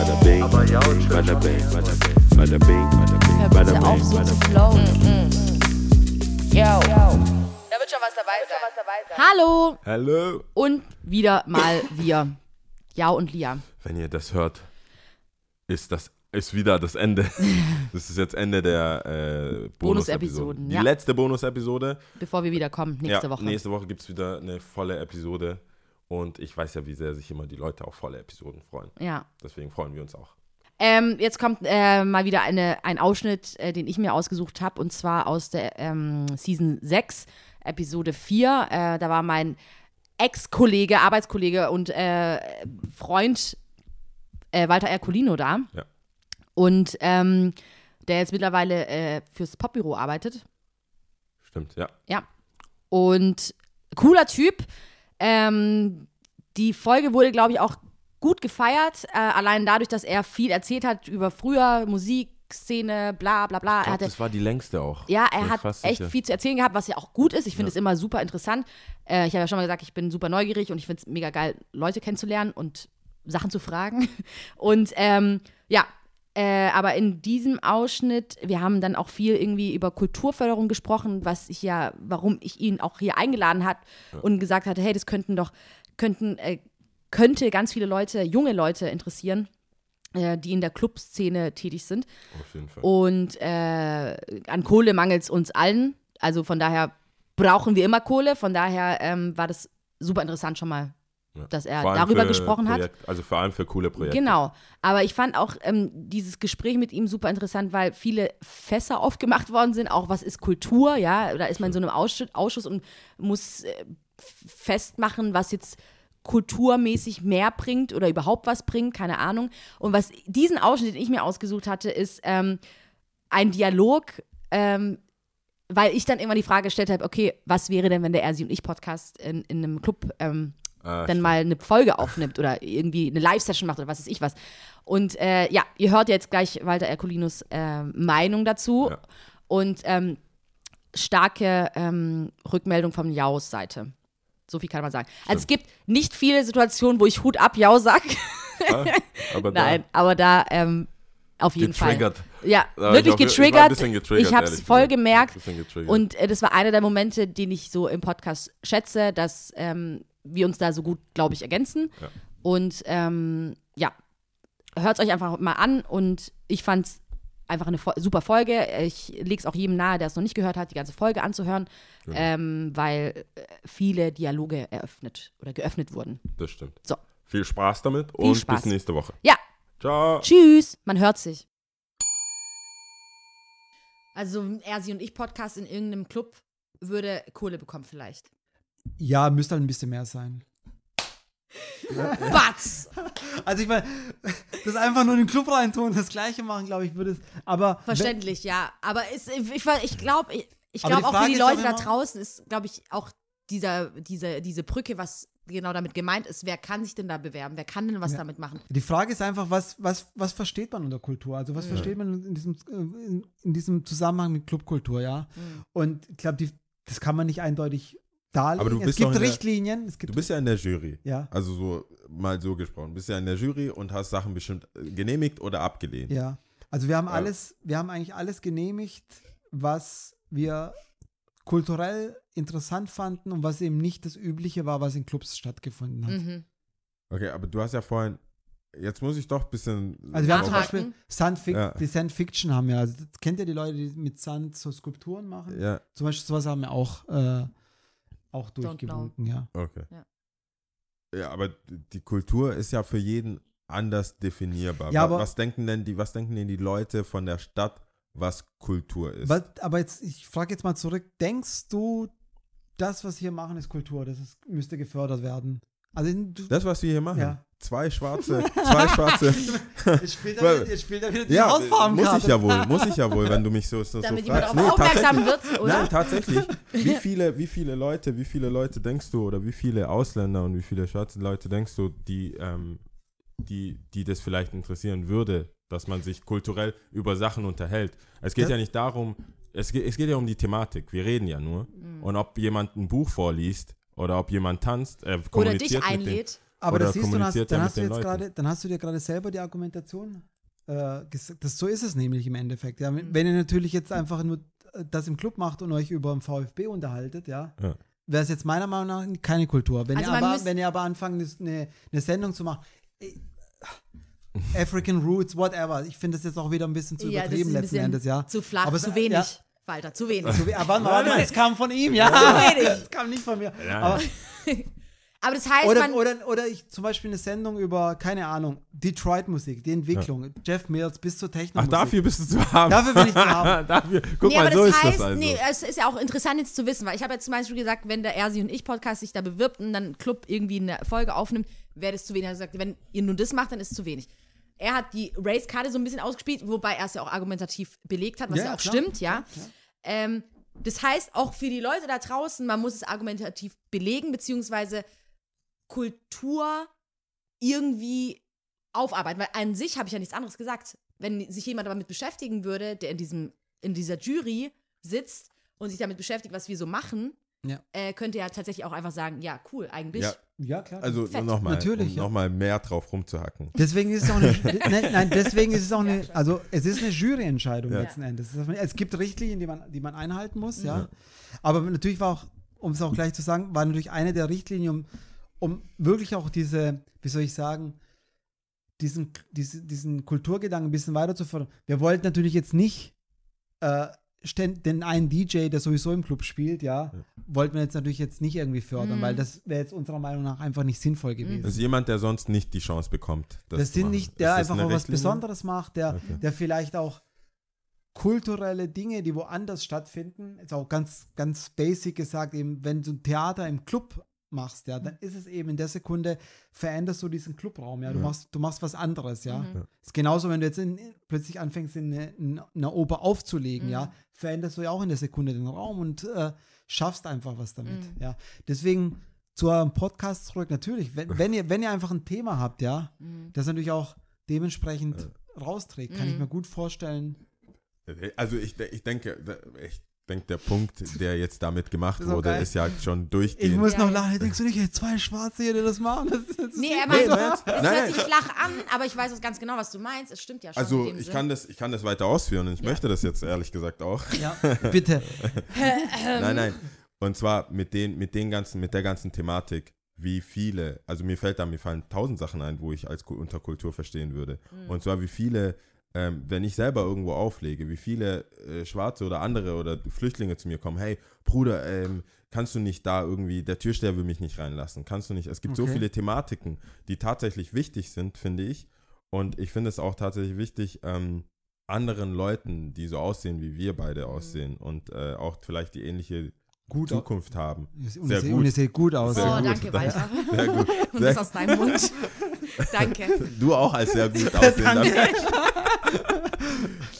bada bing, bada bing, bada bing, bada bing, bada bing, bing. flowen. Yo. Da wird schon was dabei sein. Hallo Hallo. und wieder mal wir. Ja und Lia. Wenn ihr das hört, ist das ist wieder das Ende. Das ist jetzt Ende der äh, Bonusepisoden. Die ja. letzte Bonusepisode. Bevor wir wieder kommen, nächste ja, Woche. Nächste Woche gibt es wieder eine volle Episode. Und ich weiß ja, wie sehr sich immer die Leute auf volle Episoden freuen. Ja. Deswegen freuen wir uns auch. Ähm, jetzt kommt äh, mal wieder eine, ein Ausschnitt, äh, den ich mir ausgesucht habe, und zwar aus der ähm, Season 6, Episode 4. Äh, da war mein Ex-Kollege, Arbeitskollege und äh, Freund äh, Walter Ercolino da. Ja. Und ähm, der jetzt mittlerweile äh, fürs Popbüro arbeitet. Stimmt, ja. Ja. Und cooler Typ. Ähm, die Folge wurde, glaube ich, auch gut gefeiert. Äh, allein dadurch, dass er viel erzählt hat über früher Musikszene, bla bla bla. Er glaub, hatte, das war die längste auch. ja, er hat echt sicher. viel zu erzählen gehabt, was ja auch gut ist. Ich finde es immer super interessant. Äh, ich habe ja schon mal gesagt, ich bin super neugierig und ich finde es mega geil, Leute kennenzulernen und Sachen zu fragen. Und ähm, ja, äh, aber in diesem Ausschnitt, wir haben dann auch viel irgendwie über Kulturförderung gesprochen, was ich ja, warum ich ihn auch hier eingeladen hat und gesagt hatte, hey, das könnten doch, könnten, äh, könnte ganz viele Leute, junge Leute interessieren, äh, die in der Clubszene tätig sind. Auf jeden Fall. Und äh, an Kohle mangelt es uns allen. Also von daher brauchen wir immer Kohle. Von daher ähm, war das super interessant schon mal, Ja. dass er darüber gesprochen hat. Projekt, Also vor allem für coole Projekte. Genau. Aber ich fand auch ähm, dieses Gespräch mit ihm super interessant, weil viele Fässer aufgemacht worden sind. Auch was ist Kultur, ja? Da ist man in so einem Ausschuss, Ausschuss und muss äh, festmachen, was jetzt kulturmäßig mehr bringt oder überhaupt was bringt, keine Ahnung. Und was diesen Ausschnitt, den ich mir ausgesucht hatte, ist ähm, ein Dialog, ähm, weil ich dann immer die Frage gestellt habe, okay, was wäre denn, wenn der Ersi und ich Podcast in, in einem Club ähm, Ah, dann mal eine Folge aufnimmt oder irgendwie eine Live-Session macht oder was weiß ich was. Und äh, ja, ihr hört jetzt gleich Walter Ercolinos äh, Meinung dazu Ja. und ähm, starke ähm, Rückmeldung von Jaus Seite. So viel kann man sagen. Also es gibt nicht viele Situationen, wo ich Hut ab Jau sag. Ah, aber da- Nein, aber da ähm, auf jeden Getriggert. Fall. Ja, Aber wirklich ich war- ich getriggert. getriggert, Ich habe es voll gemerkt. Getriggert. Und äh, das war einer der Momente, den ich so im Podcast schätze, dass ähm, wir uns da so gut, glaube ich, ergänzen. Ja. Und ähm, ja, hört es euch einfach mal an. Und ich fand es einfach eine super Folge. Ich lege es auch jedem nahe, der es noch nicht gehört hat, die ganze Folge anzuhören, Genau. ähm, weil äh, viele Dialoge eröffnet oder geöffnet wurden. Das stimmt. So. Viel Spaß damit und Spaß. bis nächste Woche. Ja, Ciao. Tschüss, man hört sich. Also Ersi und ich Podcast in irgendeinem Club würde Kohle bekommen vielleicht. Ja, müsste halt ein bisschen mehr sein. Batz! Also ich meine, das einfach nur in den Club reintun und das Gleiche machen, glaube ich, würde es. Aber Verständlich, ja. Aber es, ich, ich glaube, ich, ich glaube auch für die Leute da draußen ist, glaube ich, auch dieser, diese, diese Brücke, was genau damit gemeint ist. Wer kann sich denn da bewerben? Wer kann denn was damit machen? Die Frage ist einfach, was, was, was versteht man unter Kultur? Also was versteht man in diesem, äh, in, in diesem Zusammenhang mit Clubkultur, ja? Mhm. Und ich glaube, das kann man nicht eindeutig darlegen. Aber du es bist gibt in der- Richtlinien. Es gibt, Du bist ja in der Jury. Ja. Also so mal so gesprochen. Du bist ja in der Jury und hast Sachen bestimmt äh, genehmigt oder abgelehnt. ja. Also wir haben alles, wir haben eigentlich alles genehmigt, was wir kulturell interessant fanden und was eben nicht das Übliche war, was in Clubs stattgefunden hat. Mhm. Okay, aber du hast ja vorhin. Jetzt muss ich doch ein bisschen. Also wir haben zum. Beispiel Sand Fic Ja. die Sand Fiction haben ja, also das kennt ihr die Leute, die mit Sand so Skulpturen machen? Ja, Zum Beispiel sowas haben wir auch, äh, auch durchgewunken, ja. okay. Ja. Ja, aber die Kultur ist ja für jeden anders definierbar. Ja, aber- was denken denn die, was denken denn die Leute von der Stadt, was Kultur ist? Was, aber jetzt, ich frage jetzt mal zurück, denkst du, das, was wir hier machen, ist Kultur, das ist, müsste gefördert werden? Also du, Das, was wir hier machen. Ja. Zwei schwarze, zwei schwarze. spielt er Weil- wieder, jetzt spielt er wieder die ja, muss ich ja wohl, muss ich ja wohl, wenn du mich so, so, so Damit jemand fragst. darauf aufmerksam tatsächlich. wird, oder? Nein, tatsächlich. Wie viele, wie viele Leute, wie viele Leute denkst du oder wie viele Ausländer und wie viele schwarze Leute denkst du, die, ähm, die, die das vielleicht interessieren würde, dass man sich kulturell über Sachen unterhält? Es geht Das- ja nicht darum, es geht, es geht ja um die Thematik. Wir reden ja nur. Mhm. Und ob jemand ein Buch vorliest oder ob jemand tanzt, äh, Oder kommuniziert dich mit dem- einlädt. Aber das siehst du, dann hast, dann ja hast du jetzt gerade, dann hast du dir gerade selber die Argumentation äh, gesagt. Das, so ist es nämlich im Endeffekt. Ja. Wenn wenn ihr natürlich jetzt einfach nur äh, das im Club macht und euch über den VfB unterhaltet, ja, Ja. wäre es jetzt meiner Meinung nach keine Kultur. Wenn, Also ihr, aber, müsst- wenn ihr aber anfangt, eine, eine Sendung zu machen, äh, African Roots, whatever. Ich finde das jetzt auch wieder ein bisschen zu Ja, das ist übertrieben ein letzten bisschen Endes, ja. Zu flach, Aber zu wenig. ja. Walter, zu wenig. Zu we- warte mal, warte mal, es kam von ihm, ja. wenig. Es kam nicht von mir. Ja. Aber, Aber das heißt, oder, man, oder, oder ich zum Beispiel eine Sendung über, keine Ahnung, Detroit-Musik, die Entwicklung, Jeff Mills bis zur techno Ach, dafür bist du zu haben. Dafür bin ich zu haben. dafür. Guck nee, mal, aber so das ist heißt, das also. nee, es ist ja auch interessant jetzt zu wissen, weil ich habe jetzt zum Beispiel gesagt, wenn der Ersi und ich Podcast sich da bewirbt und dann ein Club irgendwie eine Folge aufnimmt, wäre das zu wenig. Er hat gesagt, wenn ihr nur das macht, dann ist es zu wenig. Er hat die Race-Karte so ein bisschen ausgespielt, wobei er es ja auch argumentativ belegt hat, was Ja, ja, auch klar, stimmt, ja. Ähm, das heißt, auch für die Leute da draußen, man muss es argumentativ belegen, beziehungsweise Kultur irgendwie aufarbeiten. Weil an sich habe ich ja nichts anderes gesagt. Wenn sich jemand damit beschäftigen würde, der in, diesem, in dieser Jury sitzt und sich damit beschäftigt, was wir so machen, Ja. äh, könnte er tatsächlich auch einfach sagen, ja, cool, eigentlich. Ja, Ja, klar. also nochmal, Natürlich, um ja. nochmal mehr drauf rumzuhacken. Deswegen ist es auch eine, nein, nein, deswegen ist es auch eine, also es ist eine Juryentscheidung Ja. letzten Endes. Es gibt Richtlinien, die man, die man einhalten muss, ja. Aber natürlich war auch, um es auch gleich zu sagen, war natürlich eine der Richtlinien, um, um wirklich auch diese, wie soll ich sagen, diesen, diese, diesen Kulturgedanken ein bisschen weiter zu fördern. Wir wollten natürlich jetzt nicht äh, den einen DJ, der sowieso im Club spielt, ja, wollten wir jetzt natürlich jetzt nicht irgendwie fördern, Mhm. weil das wäre jetzt unserer Meinung nach einfach nicht sinnvoll gewesen. Das ist jemand, der sonst nicht die Chance bekommt. Das, Das sind nicht, der einfach auch was? Besonderes macht, der, Okay. der vielleicht auch kulturelle Dinge, die woanders stattfinden, ist auch ganz, ganz basic gesagt, eben, wenn du ein Theater im Club machst, ja, dann ist es eben in der Sekunde, veränderst du diesen Clubraum, ja, du Ja. machst, du machst was anderes, ja. Mhm. Ist genauso, wenn du jetzt in, plötzlich anfängst, in eine, in eine Oper aufzulegen, Mhm. ja, veränderst du ja auch in der Sekunde den Raum und äh, schaffst einfach was damit, Mhm. ja. Deswegen zu eurem Podcast zurück, natürlich, wenn, wenn, ihr, wenn ihr einfach ein Thema habt, ja, Mhm. das natürlich auch dementsprechend rausträgt, kann ich Mhm. mir gut vorstellen. Also ich, ich denke, ich denke, der Punkt, der jetzt damit gemacht auch wurde, geil. ist ja schon Ich durchgehend. muss Ja, noch ja. lachen, denkst du nicht, zwei Schwarze hier, die das machen? Das, das Nee, er Nee, meint, nein, es nein, hört nein. sich flach an, aber ich weiß es ganz genau, was du meinst. Es stimmt ja schon. Also in dem ich Sinn. kann das, ich kann das weiter ausführen und ich möchte das jetzt ehrlich gesagt auch. ja, bitte. Nein, nein. Und zwar mit den, mit den ganzen, mit der ganzen Thematik, wie viele, also mir fällt da, mir fallen tausend Sachen ein, wo ich als Ku- unter Kultur verstehen würde. Mhm. Und zwar wie viele, ähm, wenn ich selber irgendwo auflege, wie viele äh, Schwarze oder andere oder Flüchtlinge zu mir kommen, hey, Bruder, ähm, kannst du nicht da irgendwie, der Türsteher will mich nicht reinlassen, kannst du nicht. Es gibt so Okay. viele Thematiken, die tatsächlich wichtig sind, finde ich. Und ich finde es auch tatsächlich wichtig, ähm, anderen Leuten, die so aussehen, wie wir beide aussehen und äh, auch vielleicht die ähnliche Gut. Zukunft haben. Und Sehr ihr seht- gut. und ihr seht gut aus. Sehr oh, gut. danke, Walter. Sehr gut. Und das aus deinem Mund. danke. du auch als sehr gut aussehender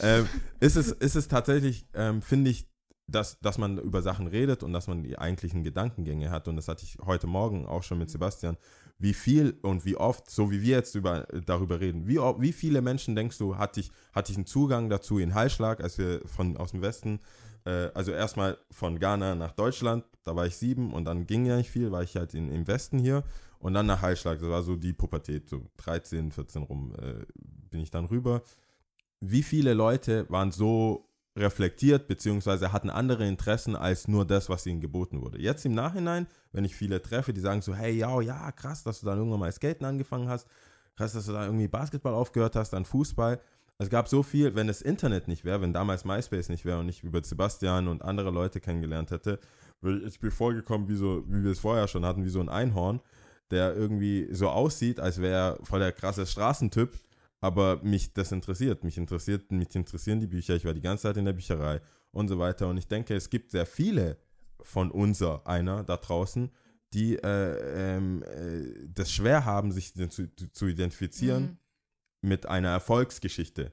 ähm, ist, es, ist es tatsächlich, ähm, finde ich, dass, dass man über Sachen redet und dass man die eigentlichen Gedankengänge hat. Und das hatte ich heute Morgen auch schon mit Sebastian. Wie viel und wie oft, so wie wir jetzt über, darüber reden, wie, wie viele Menschen denkst du, hatte ich, hatte ich einen Zugang dazu in Heilschlag, als wir von, aus dem Westen, äh, also erstmal von Ghana nach Deutschland, da war ich sieben und dann ging ja nicht viel, war ich halt in, im Westen hier und dann nach Heilschlag, das war so die Pubertät, so 13, 14 rum äh, bin ich dann rüber. Wie viele Leute waren so reflektiert, beziehungsweise hatten andere Interessen als nur das, was ihnen geboten wurde. Jetzt im Nachhinein, wenn ich viele treffe, die sagen so, hey, ja, ja, krass, dass du dann irgendwann mal Skaten angefangen hast, krass, dass du da irgendwie Basketball aufgehört hast, dann Fußball. Es gab so viel, wenn das Internet nicht wäre, wenn damals MySpace nicht wäre und ich über Sebastian und andere Leute kennengelernt hätte, ich mir vorgekommen, wie, so, wie wir es vorher schon hatten, wie so ein Einhorn, der irgendwie so aussieht, als wäre er voll der krasse Straßentyp, aber mich das interessiert. Mich interessiert, mich interessieren die Bücher. Ich war die ganze Zeit in der Bücherei und so weiter. Und ich denke, es gibt sehr viele von unser einer da draußen, die äh, ähm, äh, das schwer haben, sich zu, zu identifizieren Mhm. Mit einer Erfolgsgeschichte.